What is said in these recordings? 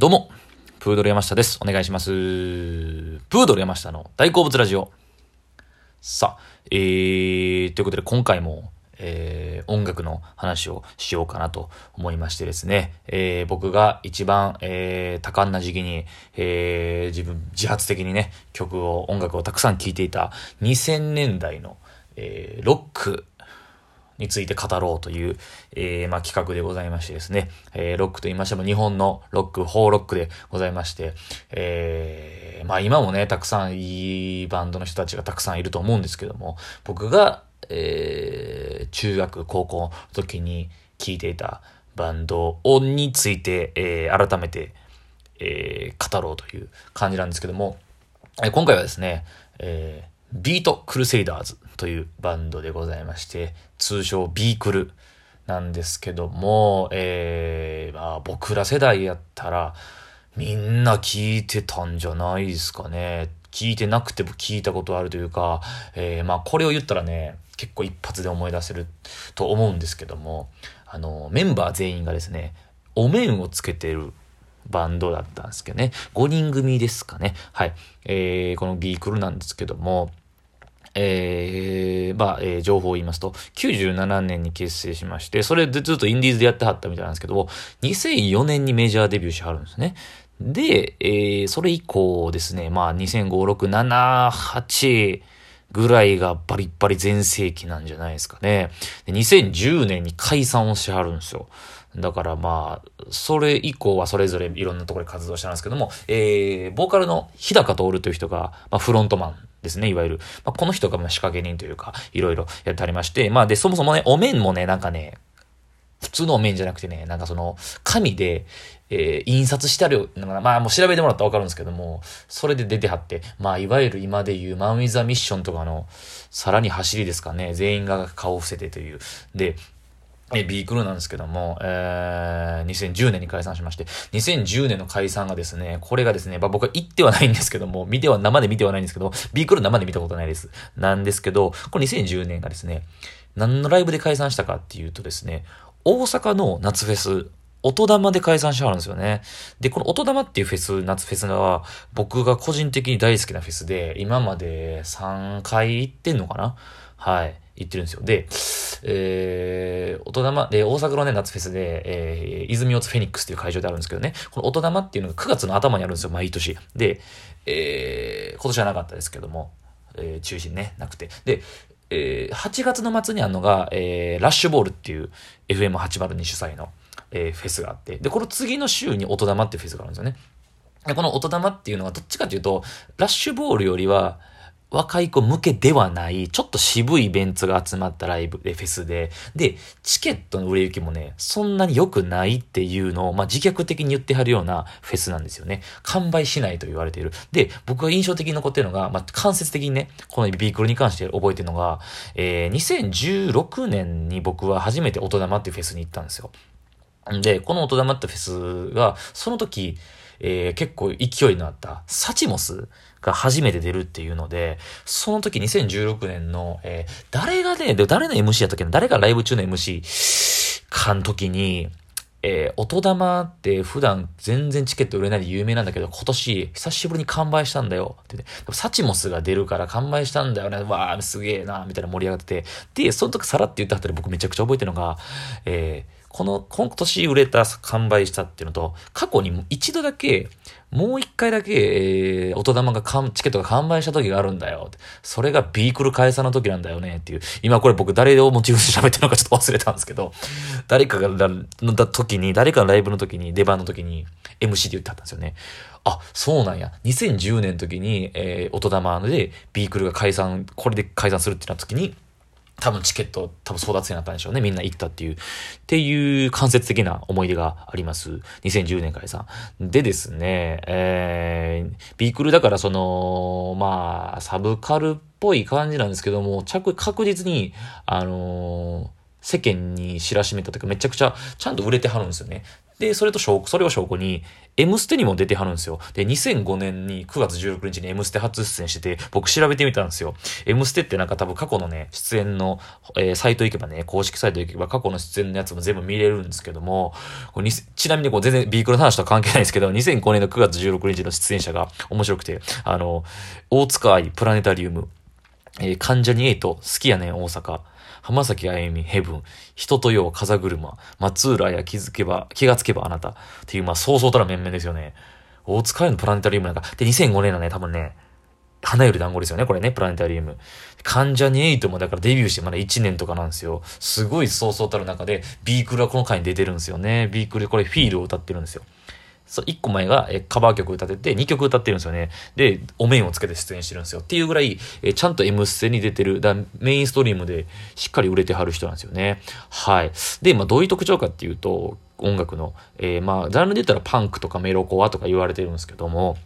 どうも、プードル山下です。お願いします。プードル山下の大好物ラジオ。さあ、えー、ということで今回も、えー、音楽の話をしようかなと思いましてですね、えー、僕が一番、えー、多感な時期に、えー、自分、自発的にね、曲を、音楽をたくさん聴いていた2000年代の、えー、ロックについて語ろうという、えー、まあ、企画でございましてですね、えー、ロックと言いましても日本のロック、ホーロックでございまして、えー、まあ今もね、たくさんいいバンドの人たちがたくさんいると思うんですけども、僕が、えー、中学、高校の時に聴いていたバンドについて、えー、改めて、えー、語ろうという感じなんですけども、えー、今回はですね、えー、ビートクルセイダーズというバンドでございまして、通称ビークルなんですけども、えー、まあ僕ら世代やったら、みんな聞いてたんじゃないですかね。聞いてなくても聞いたことあるというか、えー、まあこれを言ったらね、結構一発で思い出せると思うんですけども、あの、メンバー全員がですね、お面をつけてるバンドだったんですけどね、5人組ですかね。はい。えー、このビークルなんですけども、えー、まあ、えー、情報を言いますと、97年に結成しまして、それでずっとインディーズでやってはったみたいなんですけども、2004年にメジャーデビューしはるんですね。で、えー、それ以降ですね、まあ、2005、6、7、8、ぐらいがバリッバリ全盛期なんじゃないですかね。で2010年に解散をしはるんですよ。だからまあ、それ以降はそれぞれいろんなところで活動したんですけども、えー、ボーカルの日高徹という人が、まあ、フロントマンですね、いわゆる。まあ、この人がまあ仕掛け人というか、いろいろやってありまして、まあで、そもそもね、お面もね、なんかね、普通のお面じゃなくてね、なんかその、紙で、えー、印刷してあるのが、まあもう調べてもらったらわかるんですけども、それで出てはって、まあいわゆる今で言うマンウィザミッションとかの、さらに走りですかね、全員が顔を伏せてという。で、え、ビークルなんですけども、えー、2010年に解散しまして、2010年の解散がですね、これがですね、まあ、僕は行ってはないんですけども、見ては、生で見てはないんですけど、ビークル生で見たことないです。なんですけど、これ2010年がですね、何のライブで解散したかっていうとですね、大阪の夏フェス、音玉で解散しはるんですよね。で、この音玉っていうフェス、夏フェスは、僕が個人的に大好きなフェスで、今まで3回行ってんのかな？はい。行ってるんですよ。で、えー、音玉、で、大阪のね、夏フェスで、えー、泉大津フェニックスっていう会場であるんですけどね、この音玉っていうのが9月の頭にあるんですよ、毎年。で、えー、今年はなかったですけども、えー、中止ね、なくて。で、えー、8月の末にあるのが、えー、ラッシュボールっていう FM802 主催の、えー、フェスがあって、で、この次の週に音玉っていうフェスがあるんですよね。でこの音玉っていうのはどっちかというと、ラッシュボールよりは、若い子向けではない、ちょっと渋いイベントが集まったライブ、フェスで、で、チケットの売れ行きもね、そんなに良くないっていうのを、まあ、自虐的に言ってはるようなフェスなんですよね。完売しないと言われている。で、僕が印象的に残ってるのが、まあ、間接的にね、このビークルに関して覚えてるのが、えー、2016年に僕は初めて音玉っていうフェスに行ったんですよ。で、この音玉ってフェスが、その時、えー、結構勢いのあったサチモスが初めて出るっていうので、その時2016年の、えー、誰がね、で誰の MC やったっけな誰がライブ中の MC かの時に、えー、音玉って普段全然チケット売れないで有名なんだけど、今年久しぶりに完売したんだよ。ってね、サチモスが出るから完売したんだよね、わー、すげえな、みたいな盛り上がってて、で、その時さらって言ったあたり僕めちゃくちゃ覚えてるのが、えー、この、今年売れた、完売したっていうのと、過去に一度だけ、もう一回だけ、えー、音玉がかんチケットが完売した時があるんだよ。それがビークル解散の時なんだよねっていう。今これ僕誰をモチーフに喋ってるのかちょっと忘れたんですけど、誰かがの時に、誰かのライブの時に、出番の時に、MC で言ってはったんですよね。あ、そうなんや。2010年の時に、えー、音玉でビークルが解散、これで解散するってなった時に、多分チケット多分争奪戦になったんでしょうね。みんな行ったっていう。っていう間接的な思い出があります。2010年解散。でですね、えー、ビークルだからその、まあ、サブカルっぽい感じなんですけども、着、確実に、あのー、世間に知らしめたというかめちゃくちゃちゃんと売れてはるんですよね。で、それと証拠、それを証拠に、M ステにも出てはるんですよ。で、2005年に9月16日に M ステ初出演してて、僕調べてみたんですよ。M ステってなんか多分過去のね、出演の、えー、サイト行けばね、公式サイト行けば過去の出演のやつも全部見れるんですけども、これちなみにこう全然ビークルの話とは関係ないですけど、2005年の9月16日の出演者が面白くて、あの、大塚愛プラネタリウム、えー、関ジャニエイト、好きやねん大阪、浜崎あゆみ、ヘブン、人とよう、風車、松浦や気づけば、気がつけばあなた、っていう、まあ、そうそうたら面々ですよね。大塚愛のプラネタリウムなんか、で、2005年のね、多分ね、花より団子ですよね、これね、プラネタリウム。関ジャニエイトもだからデビューしてまだ1年とかなんですよ。すごいそうそうたる中で、ビークルはこの回に出てるんですよね。ビークルでこれフィールを歌ってるんですよ。そう、1個前が、えカバー曲歌ってて、2曲歌ってるんですよね。で、お面をつけて出演してるんですよ。っていうぐらい、えちゃんと M ステに出てる、だメインストリームでしっかり売れてはる人なんですよね。はい。で、まあ、どういう特徴かっていうと、音楽の、えー、まあ、ジャンルで言ったらパンクとかメロコアとか言われてるんですけども、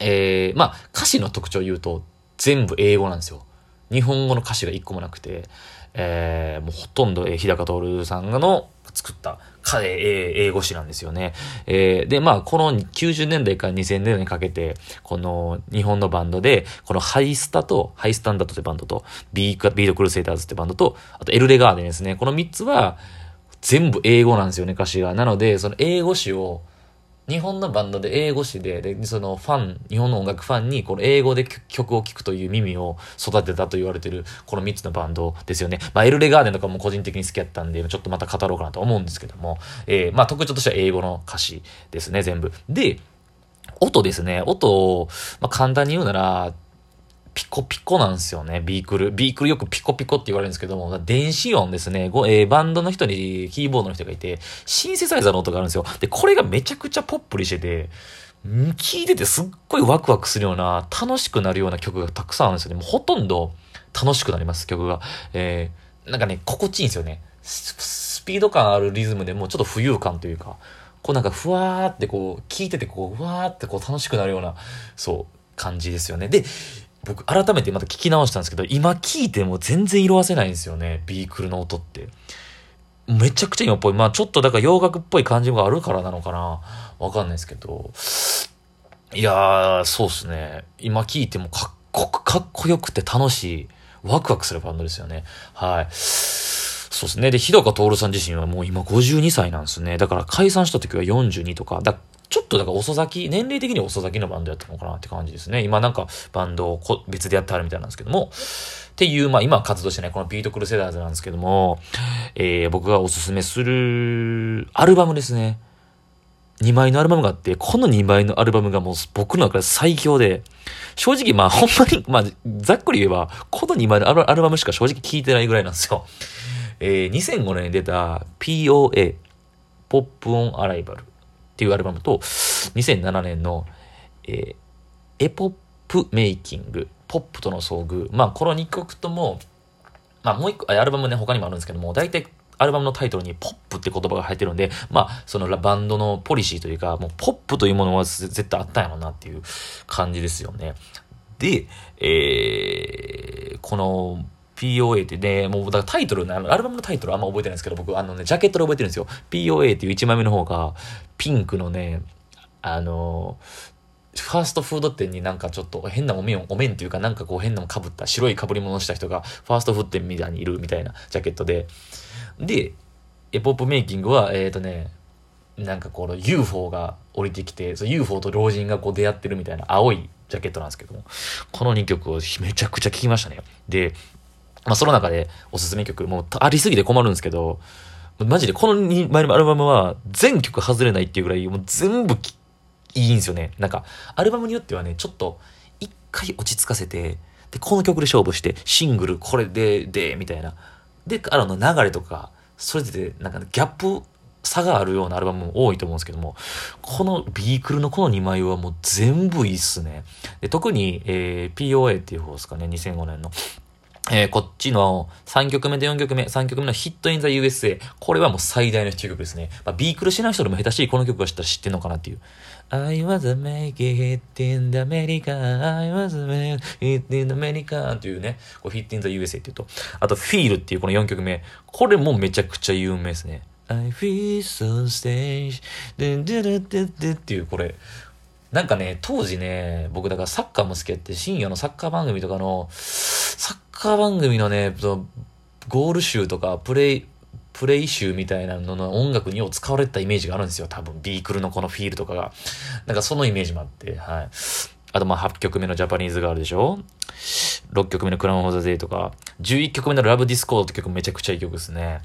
えー、まあ、歌詞の特徴を言うと、全部英語なんですよ。日本語の歌詞が一個もなくて、えー、もうほとんど、えー、日高徹さんの作った英語詞なんですよね。えー、で、まあ、この90年代から2000年代にかけて、この日本のバンドで、このハイスタと、ハイスタンダードってバンドと、ビービートクルセイダーズってバンドと、あとエルレガーデンですね。この3つは、全部英語なんですよね、歌詞が。なので、その英語詞を、日本のバンドで英語詞で、で、そのファン、日本の音楽ファンにこの英語で曲を聴くという耳を育てたと言われてるこの3つのバンドですよね。まあ、エルレガーデンとかも個人的に好きやったんで、ちょっとまた語ろうかなと思うんですけども、えー、まあ特徴としては英語の歌詞ですね、全部。で、音ですね。音を、まあ簡単に言うなら、ピコピコなんですよね、ビークル。ビークルよくピコピコって言われるんですけども、電子音ですね。えー、バンドの人にキーボードの人がいて、シンセサイザーの音があるんですよ。で、これがめちゃくちゃポップにしてて、聞いててすっごいワクワクするような、楽しくなるような曲がたくさんあるんですよね。もうほとんど楽しくなります、曲が。えー、なんかね、心地いいんですよね。スピード感あるリズムでもうちょっと浮遊感というか、こうなんかふわーってこう、聞いててこう、ふわーってこう楽しくなるような、そう、感じですよね。で、僕改めてまた聞き直したんですけど、今聞いても全然色あせないんですよね。ビークルの音って。めちゃくちゃ今っぽい。まあちょっとだから洋楽っぽい感じがあるからなのかな。わかんないですけど。いやー、そうっすね。今聞いてもかっこかっこよくて楽しい。ワクワクするバンドですよね。はい。そうですね。で、日高徹さん自身はもう今52歳なんですね。だから解散した時は42とか。だちょっとだから遅咲き、年齢的に遅咲きのバンドやったのかなって感じですね。今なんかバンドを別でやってはるみたいなんですけども、っていう、まあ今活動してないこのビートクルセダーズなんですけども、えー、僕がおすすめするアルバムですね。2枚のアルバムがあって、この2枚のアルバムがもう僕の中で最強で、正直まあほんまに、まあざっくり言えば、この2枚のアルバムしか正直聴いてないぐらいなんですよ。えー、2005年に出た POA、ポップオンアライバル。っていうアルバムと、2007年の、えー、エポップメイキング、ポップとの遭遇。まあ、この2曲とも、まあ、もう一個、アルバムね、他にもあるんですけども、大体、アルバムのタイトルにポップって言葉が入ってるんで、まあ、そのバンドのポリシーというか、もうポップというものは絶対あったんやろうなっていう感じですよね。で、えー、この POA ってね、もうだからタイトル、あのアルバムのタイトルあんま覚えてないんですけど、僕あのね、ジャケットで覚えてるんですよ。POA っていう1枚目の方が、ピンクのね、あの、ファーストフード店になんかちょっと変なお面、お面っていうかなんかこう変なの被った、白い被り物した人がファーストフード店みたいにいるみたいなジャケットで。で、エポップメイキングは、えっ、ー、とね、なんかこの UFO が降りてきて、UFO と老人がこう出会ってるみたいな青いジャケットなんですけども、この2曲をめちゃくちゃ聴きましたね。で、まあその中でおすすめ曲、もうありすぎて困るんですけど、マジでこの2枚のアルバムは全曲外れないっていうぐらい、もう全部いいんですよね。なんか、アルバムによってはね、ちょっと一回落ち着かせて、で、この曲で勝負して、シングルこれで、で、みたいな。で、あの流れとか、それで、なんかギャップ差があるようなアルバムも多いと思うんですけども、このビークルのこの2枚はもう全部いいっすね。で特に、えー、POA っていう方ですかね、2005年の。えー、こっちの3曲目と4曲目、3曲目のヒットインザ USA。これはもう最大のヒット曲ですね。まあ、ビークルしない人でも下手しいこの曲が知ったら知ってんのかなっていう。I was make it in the America, I was make it in the America っていうね、こう Hit in the USA っていうと。あと Feel っていうこの4曲目。これもめちゃくちゃ有名ですね。I feel so strange でででででっていうこれなんかね、当時ね、僕だからサッカーも好きやって、深夜のサッカー番組とかの、サッカー番組のね、ゴール集とか、プレイ、プレイ集みたいなのの音楽によう使われたイメージがあるんですよ。多分、ビークルのこの FEEL とかが。なんかそのイメージもあって、はい。あとまあ8曲目の JAPANESE GIRL でしょ ?6 曲目の CROWN FOR THE DAY とか、11曲目の LOVE DISCHORD って曲めちゃくちゃいい曲ですね。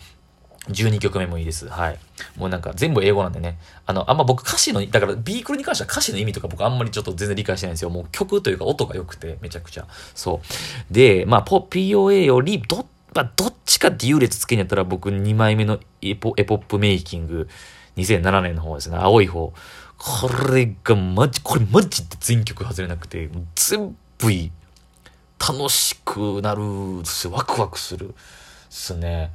12曲目もいいです。はい。もうなんか全部英語なんでね。あの、あんま僕歌詞の、だからビークルに関しては歌詞の意味とか僕あんまりちょっと全然理解してないんですよ。もう曲というか音が良くてめちゃくちゃ。そう。で、まあ、POA よりど、まあ、どっちかって優劣つけんやったら僕2枚目のエポエポップメイキング2007年の方ですね。青い方。これがマジ、これマジで全曲外れなくて、全部いい。楽しくなるし、ワクワクするっすね。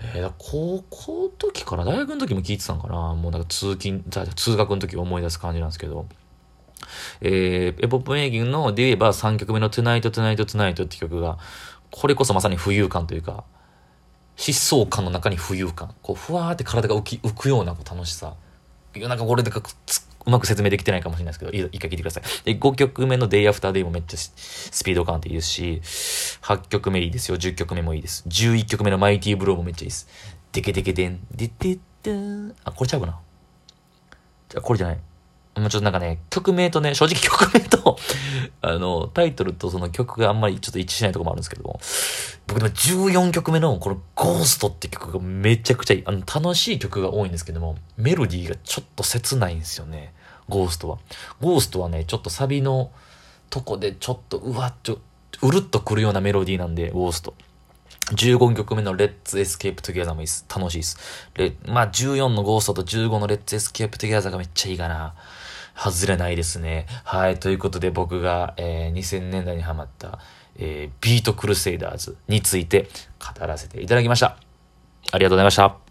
えー、高校の時から大学の時も聞いてたんかな？もうなんか通勤、通学の時思い出す感じなんですけど。えー、エポップメイキングので言えば3曲目の Tonight Tonight Tonight って曲が、これこそまさに浮遊感というか、疾走感の中に浮遊感。こう、ふわーって体が浮き、浮くような楽しさ。なんかこれでかうまく説明できてないかもしれないですけど、一回聞いてください。で、5曲目の Day After Day もめっちゃスピード感っていいですし、8曲目いいですよ。10曲目もいいです。11曲目の Mighty Blow もめっちゃいいです。デケデケデン、デデデン。あ、これちゃうかな？じゃ、これじゃない。もうちょっとなんかね、曲名とね、正直曲名と あの、タイトルとその曲があんまりちょっと一致しないとこもあるんですけども、僕でも14曲目のこのゴーストって曲がめちゃくちゃいい。あの、楽しい曲が多いんですけども、メロディーがちょっと切ないんですよね。ゴーストは。ゴーストはね、ちょっとサビのとこでちょっとうわっと、うるっとくるようなメロディーなんで、ゴースト。15曲目の Let's Escape Together もいいです。楽しいです。まあ14のゴーストと15の Let's Escape Together がめっちゃいいかな。外れないですね。はい。ということで僕が、えー、2000年代にハマった、えー、ビートクルセイダーズについて語らせていただきました。ありがとうございました。